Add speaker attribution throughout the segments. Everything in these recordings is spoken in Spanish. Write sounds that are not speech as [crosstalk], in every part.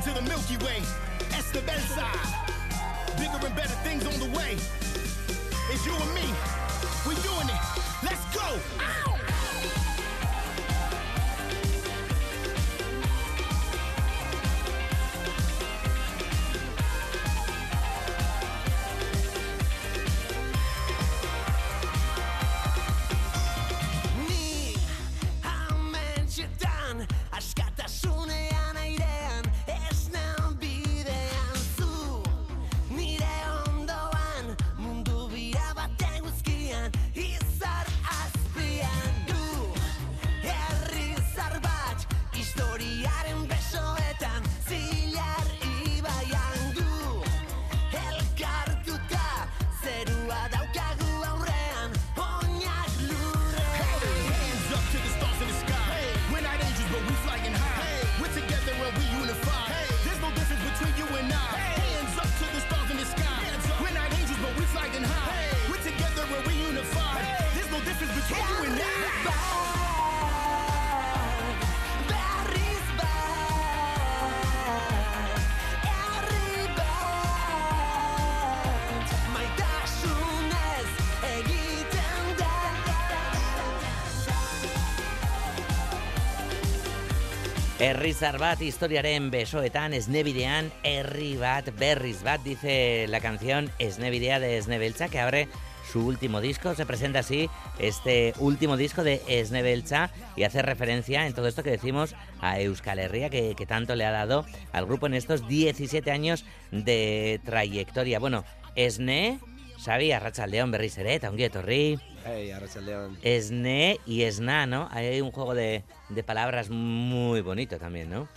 Speaker 1: moving to the Milky Way. That's the better side. Bigger and better things on the way. It's you and me. we're doing it. Let's go. Ow!
Speaker 2: Herrizar bat historiaren besoetan, esnebidean, herri bat, berriz bat, dice la canción Esnebidea de Esnebelcha, que abre su último disco. Se presenta así este último disco de Esnebelcha y hace referencia en todo esto que decimos a Euskal Herria, que, que tanto le ha dado al grupo en estos 17 años de trayectoria. Bueno, Esne, sabía, Rachaldeón, Berriz Eret, un Torri.
Speaker 3: Hey, Arrachaldeón.
Speaker 2: Esne y Esna, ¿no? Hay un juego de, de palabras muy bonito también, ¿no?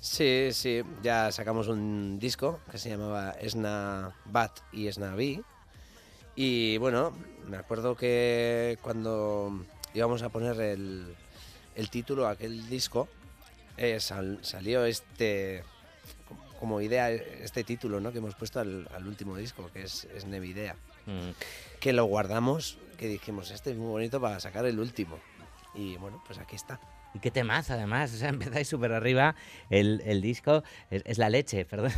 Speaker 3: Sí, sí, ya sacamos un disco que se llamaba Esna Bat y Esna Bi. Y bueno, me acuerdo que cuando íbamos a poner el, el título a aquel disco, eh, sal- salió este como idea este título ¿no? que hemos puesto al, al último disco, que es, es Nevidea.
Speaker 2: Mm.
Speaker 3: Que lo guardamos, que dijimos, este es muy bonito para sacar el último. Y bueno, pues aquí está.
Speaker 2: Y qué temazo, además. O sea, [laughs] empezáis súper arriba. El, el disco es, es la leche, [laughs] perdón.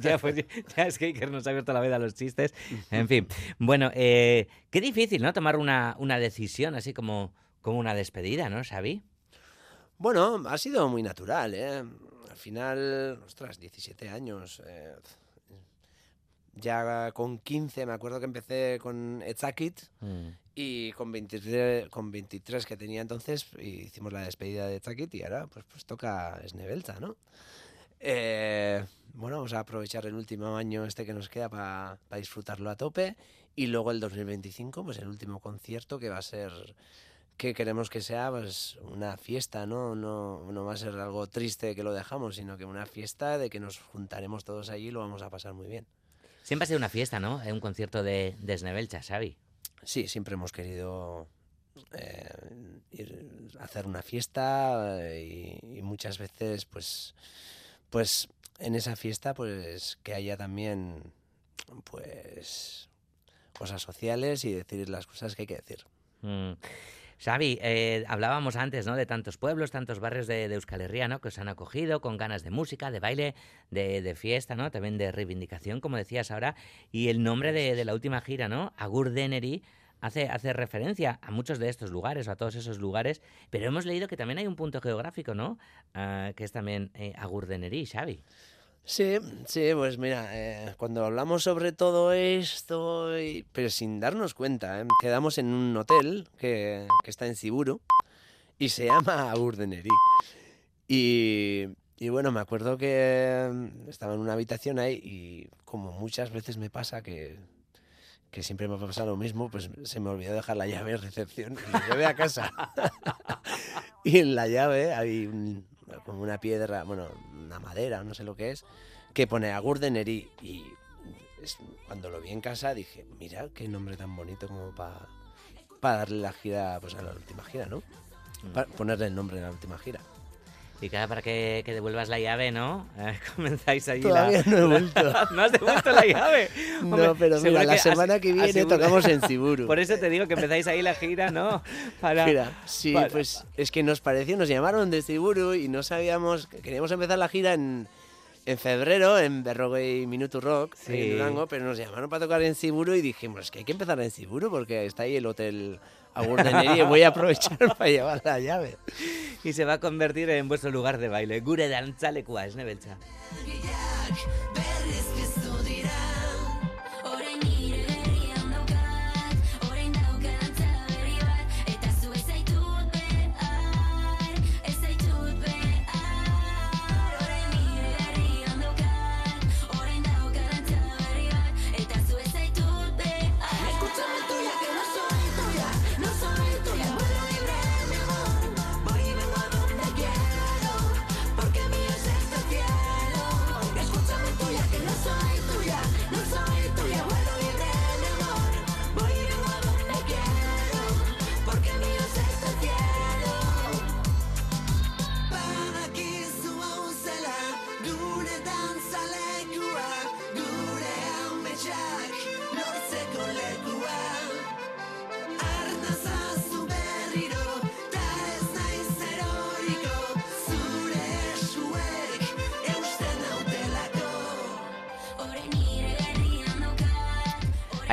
Speaker 2: ya, pues, ya es que Iker nos ha abierto la vida a los chistes. En fin. Bueno, eh, qué difícil, ¿no? Tomar una, una decisión así como, como una despedida, ¿no, Xavi?
Speaker 3: Bueno, ha sido muy natural, ¿eh? Al final, ostras, 17 años. eh, ya con 15 me acuerdo que empecé con Etzakit
Speaker 2: Mm.
Speaker 3: y con 23, con 23 que tenía entonces hicimos la despedida de Etzakit y ahora pues, pues toca Snevelta, ¿no? Eh, bueno, vamos a aprovechar el último año este que nos queda para disfrutarlo a tope y luego el 2025 pues el último concierto que va a ser que queremos que sea pues una fiesta, ¿no? No, no va a ser algo triste que lo dejamos, sino que una fiesta de que nos juntaremos todos allí y lo vamos a pasar muy bien.
Speaker 2: Siempre ha sido una fiesta, ¿no? Un concierto de, de Snevelcha, Xavi.
Speaker 3: Sí, siempre hemos querido eh, ir hacer una fiesta eh, y, y muchas veces, pues, pues en esa fiesta, pues que haya también, pues, cosas sociales y decir las cosas que hay que decir.
Speaker 2: Mm. Xavi, eh, hablábamos antes, ¿no? De tantos pueblos, tantos barrios de, de Euskal Herria, ¿no? Que os han acogido con ganas de música, de baile, de, de fiesta, ¿no? También de reivindicación, como decías ahora. Y el nombre de, de la última gira, ¿no? Agur Deneri, hace, hace referencia a muchos de estos lugares o a todos esos lugares. Pero hemos leído que también hay un punto geográfico, ¿no? Ah, que es también eh, Agur Deneri, Xavi.
Speaker 3: Sí, sí, pues mira, eh, cuando hablamos sobre todo esto, y- pero sin darnos cuenta, ¿eh? quedamos en un hotel que, está en Ciburu y se llama Urdeneri. Y, y bueno, me acuerdo que mm, estaba en una habitación ahí y como muchas veces me pasa que, que siempre me pasa lo mismo, pues se me olvidó dejar la llave de recepción y la llevé a casa. [laughs] y en la llave hay un- como una piedra, bueno, una madera, no sé lo que es, que pone Agur de Neri. Y es- cuando lo vi en casa dije, mira qué nombre tan bonito como para darle la gira, pues a la última gira, ¿no? Pa- ponerle el nombre en la última gira.
Speaker 2: Y cada para que, que devuelvas la llave, ¿no? [laughs] Eh, comenzáis allí
Speaker 3: Todavía
Speaker 2: la...
Speaker 3: no he vuelto. [laughs]
Speaker 2: ¿No has devuelto la llave? [laughs] Hombre,
Speaker 3: no, pero mira, la semana que viene
Speaker 2: asegura-
Speaker 3: tocamos en Ciburu.
Speaker 2: Por eso te digo que empezáis ahí la gira, ¿no? Para...
Speaker 3: Gira. Sí,
Speaker 2: para-
Speaker 3: pues es que nos pareció, nos llamaron de Ciburu y no sabíamos, queríamos empezar la gira en, en febrero en Berrogay Minuto Rock
Speaker 2: Sí.
Speaker 3: en Durango, pero nos llamaron para tocar en Siburu y dijimos que hay que empezar en Siburu porque está ahí el hotel Y voy a aprovechar para llevar la llave.
Speaker 2: Y se va a convertir en vuestro lugar de baile. Gure dantzalekua, esne beltza.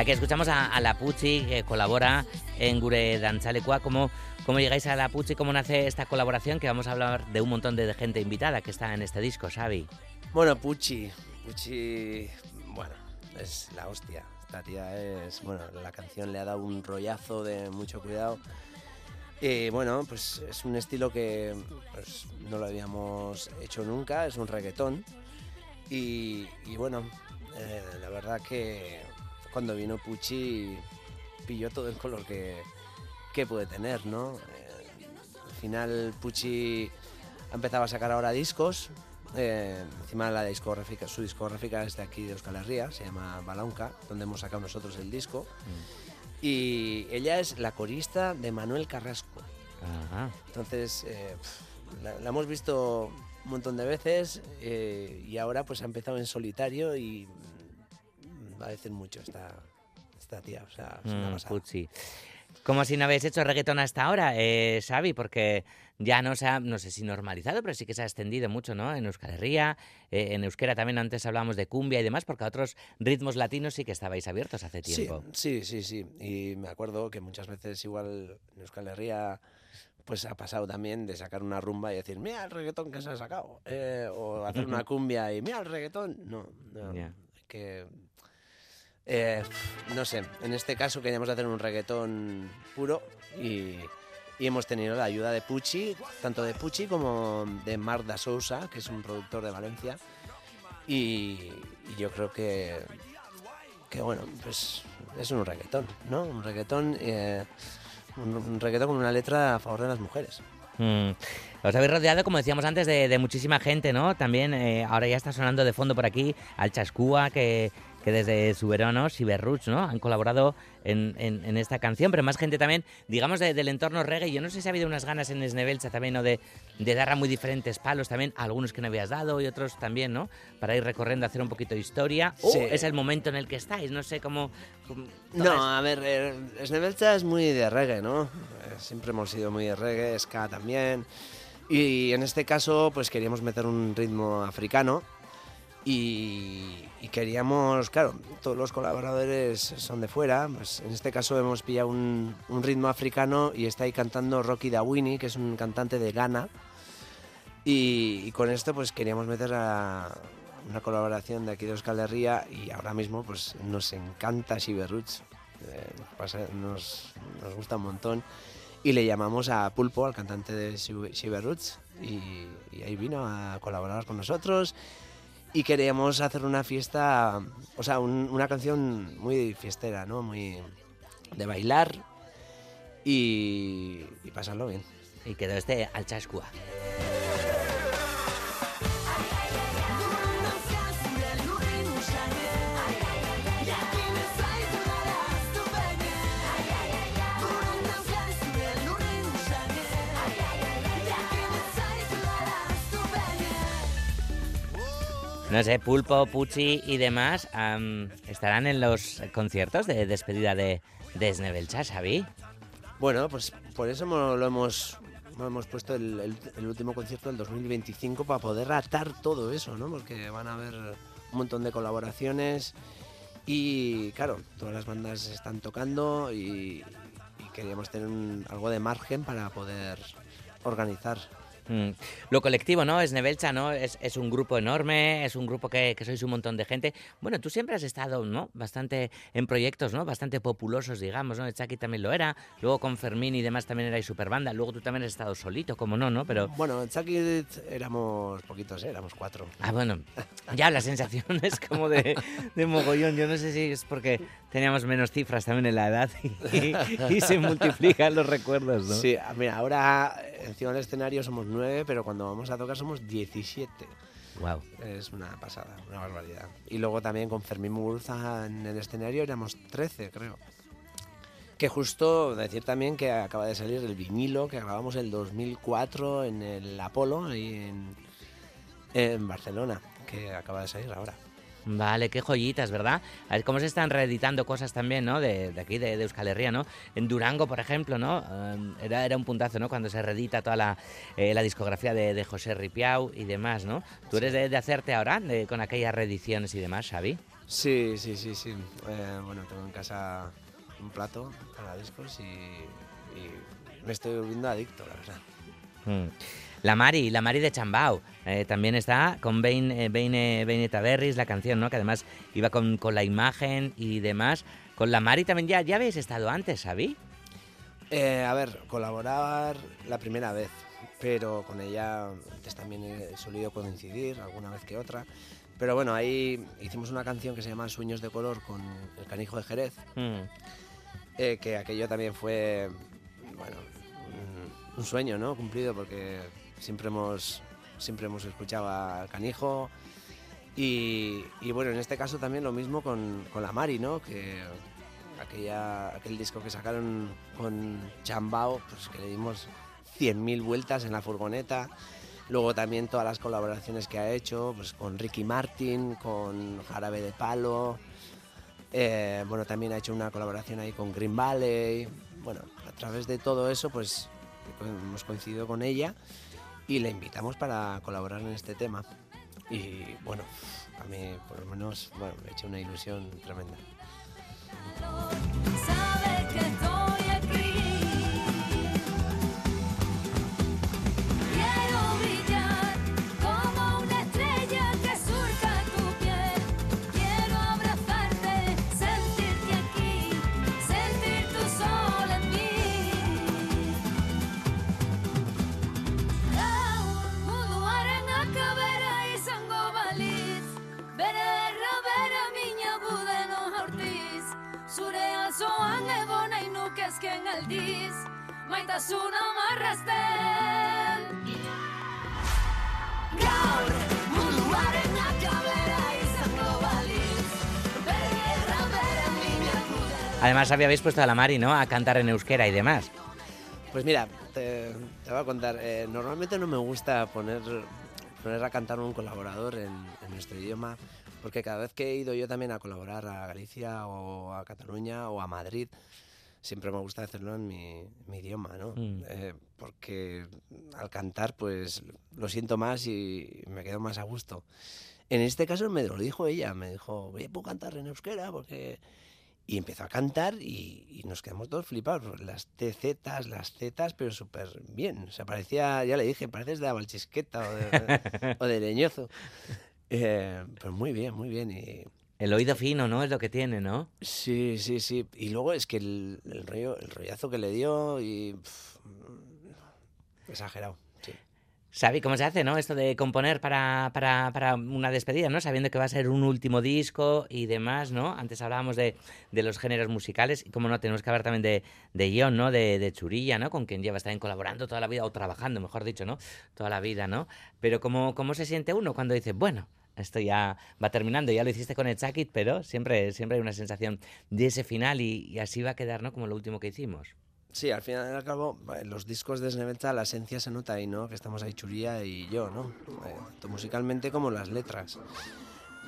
Speaker 2: Aquí escuchamos a, la Pucci, que colabora en Gure Dantzalekua. ¿Cómo, ¿Cómo llegáis a la Pucci? ¿Cómo nace esta colaboración? Que vamos a hablar de un montón de gente invitada que está en este disco, Xavi.
Speaker 3: Bueno, Pucci, Pucci, bueno, es la hostia. Esta tía es, bueno, la canción le ha dado un rollazo de mucho cuidado. Y bueno, pues es un estilo que pues, no lo habíamos hecho nunca, es un reggaetón. Y, y bueno, eh, la verdad que cuando vino Pucci pilló todo el color que, que puede tener, ¿no? Eh, al final Pucci ha empezado a sacar ahora discos. eh, encima la discográfica, su discográfica es de aquí de Euskal Herria, se llama Balaunca, donde hemos sacado nosotros el disco. Y ella es la corista de Manuel Carrasco.
Speaker 2: Ajá.
Speaker 3: Entonces, eh, la, la hemos visto un montón de veces eh, y ahora pues ha empezado en solitario y va a decir mucho esta, esta tía. O sea, es una
Speaker 2: Mm,
Speaker 3: pasada.
Speaker 2: Pucci. ¿Cómo si no habéis hecho reggaetón hasta ahora, eh, Xavi? Porque ya no se ha, no sé si normalizado, pero sí que se ha extendido mucho, ¿no? En Euskal Herria, eh, en Euskera también antes hablábamos de cumbia y demás, porque a otros ritmos latinos sí que estabais abiertos hace
Speaker 3: Sí,
Speaker 2: tiempo.
Speaker 3: sí, sí, sí. Y me acuerdo que muchas veces igual en Euskal Herria pues ha pasado también de sacar una rumba y decir, mira el reggaetón que se ha sacado. eh, o hacer una [laughs] cumbia y mira el reggaetón. No, no. Hay que... eh, no sé, en este caso queríamos hacer un reggaetón puro y, hemos tenido la ayuda de Pucci, tanto de Pucci como de Marc da Sousa, que es un productor de Valencia. Y, yo creo que, que bueno, pues es un reggaetón, ¿no? Un reggaetón, eh, un, reggaetón con una letra a favor de las mujeres.
Speaker 2: Mm. Os habéis rodeado, como decíamos antes, de, de muchísima gente, ¿no? También eh, ahora ya está sonando de fondo por aquí al Chascúa, que, que desde su verano, Siberruch, ¿no? Han colaborado en, en- en esta canción, pero más gente también, digamos, de- del entorno reggae. Yo no sé si ha habido unas ganas en Esnebelcha también, ¿no? De, de dar a muy diferentes palos también, algunos que no habías dado y otros también, ¿no? Para ir recorriendo, hacer un poquito de historia. O es el momento en el que estáis, no sé cómo... cómo-
Speaker 3: No, a ver, eh, Snebelcha es muy de reggae, ¿no? Eh, Siempre hemos sido muy de reggae, ska también. Y en este caso, pues queríamos meter un ritmo africano. Y, y queríamos, claro, todos los colaboradores son de fuera. Pues en este caso hemos pillado un, un ritmo africano y está ahí cantando Rocky Dawini, que es un cantante de Ghana. Y, y con esto pues queríamos meter a una colaboración de aquí de Euskal Herria y ahora mismo pues nos encanta Shiberruts. Eh, nos, nos gusta un montón. Y le llamamos a Pulpo, al cantante de Shiberruts, y, y ahí vino a colaborar con nosotros. Y queríamos hacer una fiesta, o sea, un- una canción muy fiestera, ¿no? Muy de bailar y, y pasarlo bien.
Speaker 2: Y quedó este al Chascúa. No sé, Pulpo, Pucci y demás am, estarán en los conciertos de despedida de, de Snebelcha.
Speaker 3: Bueno, pues por eso lo hemos bueno, hemos puesto el, el- el último concierto del 2025 para poder atar todo eso, ¿no? Porque van a haber un montón de colaboraciones y, claro, todas las bandas están tocando y, y queríamos tener un- algo de margen para poder organizar.
Speaker 2: Mm. Lo colectivo, ¿no? Es Nebelcha, ¿no? Es, es un grupo enorme, es un grupo que, que sois un montón de gente. Bueno, tú siempre has estado, ¿no? Bastante en proyectos, ¿no? Bastante populosos, digamos, ¿no? Chucky también lo era. Luego con Fermín y demás también erais superbanda. Luego tú también has estado solito, como no, ¿no? Pero...
Speaker 3: Bueno, en Chucky éramos poquitos, ¿eh? éramos cuatro.
Speaker 2: Ah, bueno, ya la sensación es como de, de mogollón. Yo no sé si es porque teníamos menos cifras también en la edad y, y se multiplican los recuerdos, ¿no?
Speaker 3: Sí, mira, ahora eh, encima del escenario somos nueve, pero cuando vamos a tocar somos 17.
Speaker 2: Wow.
Speaker 3: Es una pasada, una barbaridad. Y luego también con Fermín Muguruza en el escenario éramos 13, creo. Que justo decir también que acaba de salir el vinilo que grabamos el 2004 en el Apolo, ahí en, en Barcelona, que acaba de salir ahora.
Speaker 2: Vale, qué joyitas, ¿verdad? A ver cómo se están reeditando cosas también, ¿no? De, de aquí, de, de Euskal Herria, ¿no? En Durango, por ejemplo, ¿no? Eh, era, era un puntazo, ¿no? Cuando se reedita toda la, eh, la discografía de, de José Ripiau y demás, ¿no? ¿Tú eres de, hacerte ahora con aquellas reediciones y demás, Xavi?
Speaker 3: Sí, sí, sí, sí. Eh, bueno, tengo en casa un plato para discos y, y me estoy volviendo adicto, la verdad.
Speaker 2: Mm. La Mari, la Mari de Chambao, eh, también está con Beine Taberris, la canción, ¿no? Que además iba con, con la imagen y demás. Con la Mari también ya, ya habéis estado antes, Xavi.
Speaker 3: Eh, a ver, colaborar la primera vez, pero con ella antes también he solido coincidir, alguna vez que otra. Pero bueno, ahí hicimos una canción que se llama Sueños de Color con el canijo de Jerez,
Speaker 2: Mm.
Speaker 3: eh, que aquello también fue, bueno, un sueño, ¿no? Cumplido, porque siempre hemos, siempre hemos escuchado al canijo. Y, bueno, en este caso también lo mismo con, con la Mari, ¿no? Que aquella, aquel disco que sacaron con Chambao, pues que le dimos 100.000 vueltas en la furgoneta. Luego también todas las colaboraciones que ha hecho, pues con Ricky Martin, con Jarabe de Palo. Eh, bueno, también ha hecho una colaboración ahí con Green Valley. Bueno, a través de todo eso, pues hemos coincidido con ella y le invitamos para colaborar en este tema. Y bueno, a mí por lo menos bueno, me ha hecho una ilusión tremenda.
Speaker 4: Aldiz Maitasuna marrazten Gaur munduaren akabera izango
Speaker 2: Además habíais puesto a la Mari, ¿no? A cantar en euskera y demás.
Speaker 3: Pues mira, te, te voy a contar. eh, normalmente no me gusta poner, poner a cantar un colaborador en, en nuestro idioma, porque cada vez que he ido yo también a colaborar a Galicia o a Cataluña o a Madrid, siempre me gusta hacerlo en mi, mi idioma, ¿no?
Speaker 2: Mm.
Speaker 3: Eh, porque al cantar, pues lo siento más y me quedo más a gusto. En este caso me lo dijo ella, me dijo, ¿puedo cantar en euskera? Porque... Y empezó a cantar y, y nos quedamos todos flipados. Las TZ, las Z, pero súper bien. O sea, parecía, ya le dije, pareces de Abalchisqueta o de, o de Leñozo. [laughs] Eh, pero muy bien, muy bien. Y,
Speaker 2: El oído fino, ¿no? Es lo que tiene, ¿no?
Speaker 3: sí, sí, sí. Y luego es que el, el, rollo, el rollazo que le dio y... pf, exagerado, sí.
Speaker 2: Xavi, ¿cómo se hace, no? Esto de componer para, para, para una despedida, ¿no? Sabiendo que va a ser un último disco y demás, ¿no? Antes hablábamos de, de los géneros musicales y, como no, tenemos que hablar también de, de John, ¿no? De, de Churilla, ¿no? Con quien llevas también colaborando toda la vida, o trabajando, mejor dicho, ¿no? Toda la vida, ¿no? Pero ¿cómo, cómo se siente uno cuando dice, bueno, esto ya va terminando, ya lo hiciste con el Chakit, pero siempre, siempre hay una sensación de ese final y, y así va a quedar, ¿no? Como lo último que hicimos.
Speaker 3: Sí, al final y al cabo, en los discos de Snevelta la esencia se nota ahí, ¿no? Que estamos ahí Churía y yo, ¿no? Eh, tanto musicalmente como las letras.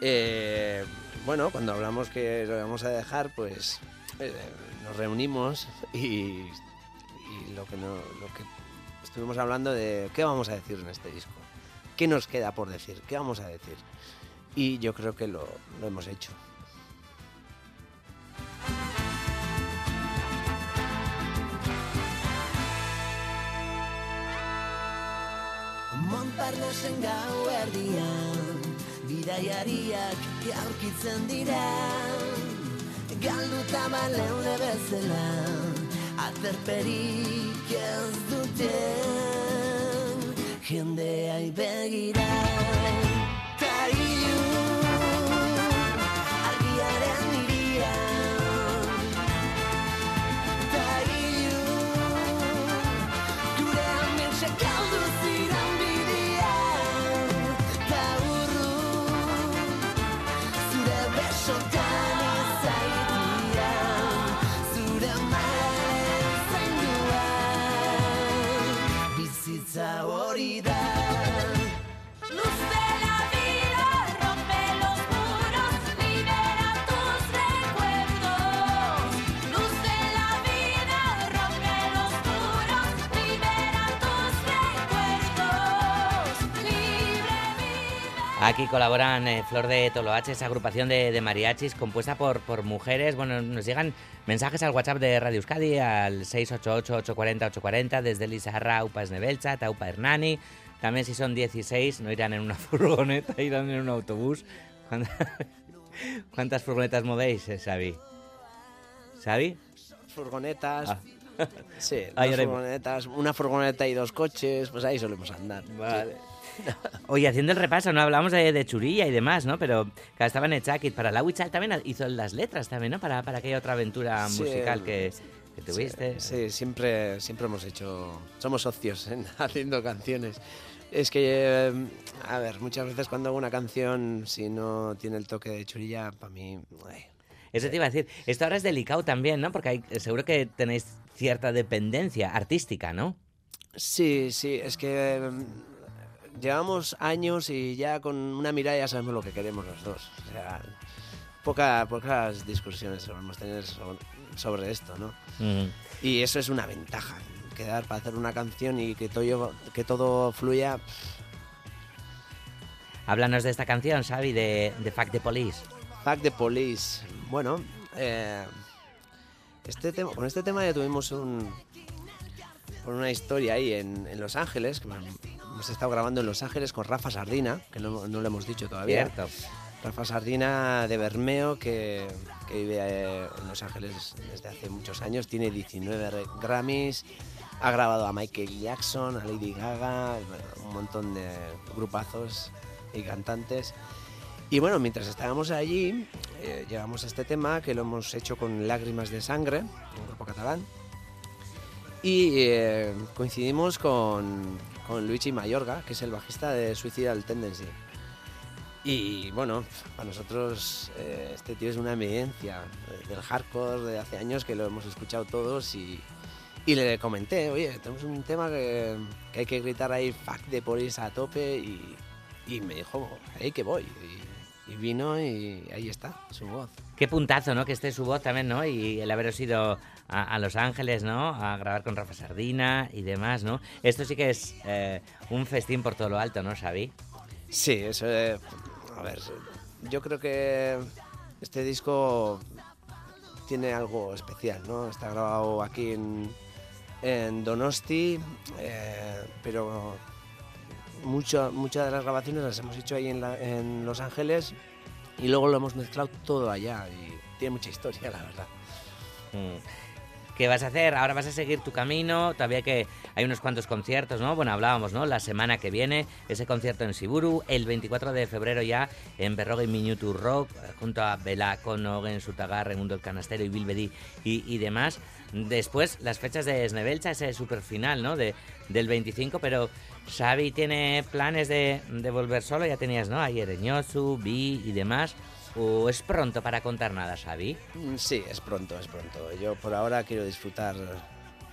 Speaker 3: Eh, bueno, cuando hablamos que lo vamos a dejar, pues eh, nos reunimos y, y lo, que no, lo que estuvimos hablando de qué vamos a decir en este disco, qué nos queda por decir, qué vamos a decir. Y yo creo que lo, lo hemos hecho.
Speaker 5: Montparnasen gau erdian Bidaiariak aurkitzen dira Galduta baleude bezala Aterperik ez duten Jendeai begira Ta
Speaker 2: Aquí colaboran eh, Flor de Toloache, esa agrupación de, de mariachis compuesta por, por mujeres. Bueno, nos llegan mensajes al WhatsApp de Radio Euskadi al 688-840-840 desde Lizarra, Upa Esnebelcha, Taupa Hernani. También si son 16 no irán en una [laughs] furgoneta, irán en un autobús. [laughs] ¿Cuántas, furgonetas movéis, eh, Xavi? ¿Xavi?
Speaker 3: Furgonetas.
Speaker 2: Ah.
Speaker 3: Sí, [laughs] dos furgonetas, una furgoneta y dos coches, pues ahí solemos andar.
Speaker 2: Vale. Oye, haciendo el repaso, no hablamos de, de Churilla y demás, ¿no? Pero claro, estaba en Echakit. Para la Wichal también hizo las letras también, ¿no? Para, para aquella otra aventura
Speaker 3: Sí,
Speaker 2: musical que, que tuviste.
Speaker 3: Sí, sí, siempre, siempre hemos hecho, somos socios en [laughs] haciendo canciones. Es que, eh, a ver, muchas veces cuando hago una canción, si no tiene el toque de churilla, para mí, ay,
Speaker 2: Eso te iba a decir. Esto ahora es delicado también, ¿no? Porque hay- seguro que tenéis cierta dependencia artística, ¿no?
Speaker 3: Sí, sí, es que mm, llevamos años y ya con una mirada ya sabemos lo que queremos los dos. O sea, poca, pocas discusiones solemos tener so- sobre esto, ¿no?
Speaker 2: Mm.
Speaker 3: Y eso es una ventaja, quedar para hacer una canción y que todo, que todo fluya.
Speaker 2: Háblanos de esta canción, Xavi, de, de Fact the Police.
Speaker 3: Fuck the Police. Bueno, eh, este tema, con este tema ya tuvimos un, una historia ahí en, en Los Ángeles, que hemos estado grabando en Los Ángeles con Rafa Sardina, que no, no lo hemos dicho todavía.
Speaker 2: Cierto.
Speaker 3: Rafa Sardina de Bermeo, que, que vive eh, en Los Ángeles desde hace muchos años, tiene 19 re- Grammys, ha grabado a Michael Jackson, a Lady Gaga, un montón de grupazos y cantantes. Y bueno, mientras estábamos allí, eh, llegamos a este tema que lo hemos hecho con Lágrimas de Sangre, un grupo catalán, y eh, coincidimos con, con Luigi Mayorga, que es el bajista de Suicidal Tendency. Y bueno, para nosotros eh, este tío es una evidencia eh, del hardcore de hace años que lo hemos escuchado todos y, y le comenté, oye, tenemos un tema que, hay que gritar ahí fuck de police a tope y, y me dijo, ahí que voy. Y vino y ahí está, su voz.
Speaker 2: Qué puntazo, ¿no? Que esté su voz también, ¿no? Y el haberos ido a, a Los Ángeles, ¿no? A grabar con Rafa Sardina y demás, ¿no? Esto sí que es eh, un festín por todo lo alto, ¿no, Xavi?
Speaker 3: Sí, eso, eh, a ver, yo creo que este disco tiene algo especial, ¿no? Está grabado aquí en, en Donosti, eh, pero muchas de las grabaciones las hemos hecho ahí en, en Los Ángeles y luego lo hemos mezclado todo allá y tiene mucha historia, la verdad.
Speaker 2: Mm. ¿Qué vas a hacer? Ahora vas a seguir tu camino, todavía que hay unos cuantos conciertos, ¿no? Bueno, hablábamos, ¿no? La semana que viene, ese concierto en Siburu, el 24 de febrero ya en Berrogue Minutu Rock, junto a Bela Conogen, Sutagar, Mundo el Canastero y Bilbedi y, y demás. Después, las fechas de Snebelcha, ese super final, ¿no? De, del 25, pero Xavi tiene planes de, de volver solo, ya tenías, ¿no? Ayer Ereñosu, Vi y demás. ¿O es pronto para contar nada, Xavi?
Speaker 3: Mm, Sí, es pronto, es pronto. Yo por ahora quiero disfrutar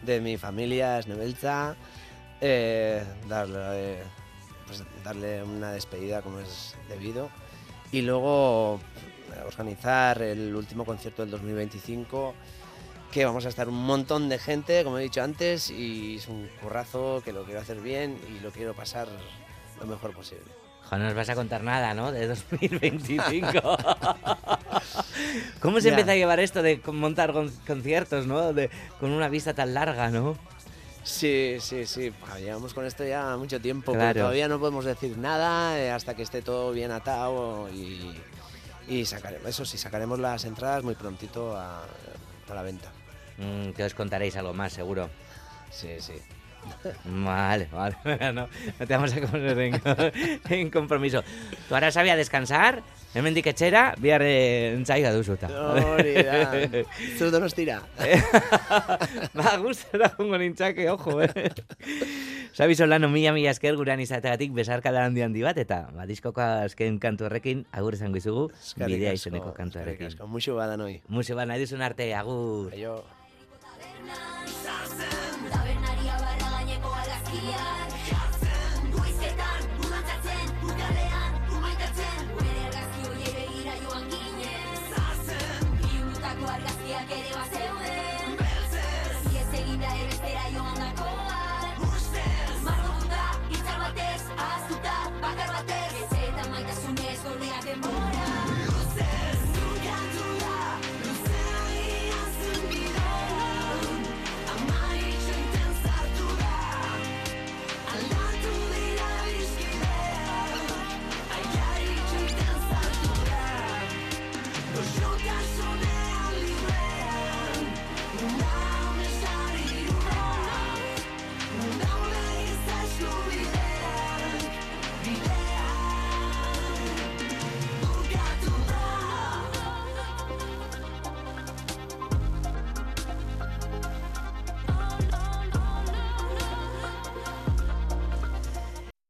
Speaker 3: de mi familia, Snebelza, eh, darle, pues, darle una despedida como es debido y luego eh, organizar el último concierto del 2025 que vamos a estar un montón de gente, como he dicho antes, y es un currazo que lo quiero hacer bien y lo quiero pasar lo mejor posible.
Speaker 2: No nos vas a contar nada, ¿no? De 2025. [laughs] ¿Cómo se
Speaker 3: Ya.
Speaker 2: empieza a llevar esto de montar con- conciertos, ¿no? De, con una vista tan larga, ¿no?
Speaker 3: Sí, sí, sí. Llevamos con esto ya mucho tiempo,
Speaker 2: Claro.
Speaker 3: pero todavía no podemos decir nada eh, hasta que esté todo bien atado y, y sacaremos, eso sí, sacaremos las entradas muy prontito a, a la venta.
Speaker 2: Mm, que os contaréis algo más, seguro.
Speaker 3: Sí, sí.
Speaker 2: Vale, vale. [laughs] No, no te vamos a poner en, [laughs] en compromiso. Tú ahora sabía descansar, hemendik etxera, bihar eh, entzaiga duzuta.
Speaker 3: Hori da. [laughs] Zu donostira.
Speaker 2: ba, gustora jongo nintzake, ojo, eh. Sabi Solano mila mila esker guran izateagatik besarkada handi handi bat, eta ba, diskoko azken kantu horrekin agur izango izugu, bidea izeneko
Speaker 3: eskerrik
Speaker 2: kantuarekin.
Speaker 3: asko. Muxu badan hoi.
Speaker 2: Museo ba, nahi duzun arte, agur.
Speaker 3: Aio.